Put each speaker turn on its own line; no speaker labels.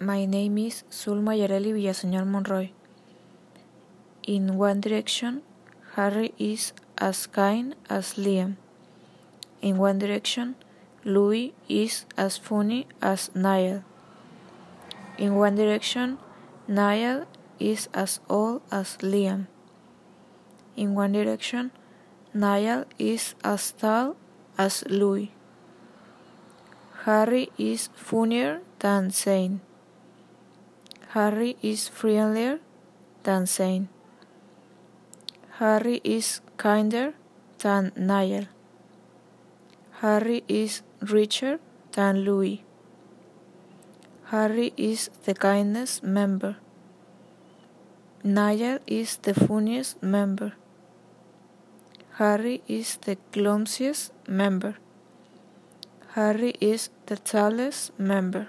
My name is Zulma Yareli Villaseñor Monroy. In One Direction, Harry is as kind as Liam. In One Direction, Louis is as funny as Niall. In One Direction, Niall is as old as Liam. In One Direction, Niall is as tall as Louis. Harry is funnier than Zayn. Harry is friendlier than Zayn. Harry is kinder than Niall. Harry is richer than Louis. Harry is the kindest member. Niall is the funniest member. Harry is the clumsiest member. Harry is the tallest member.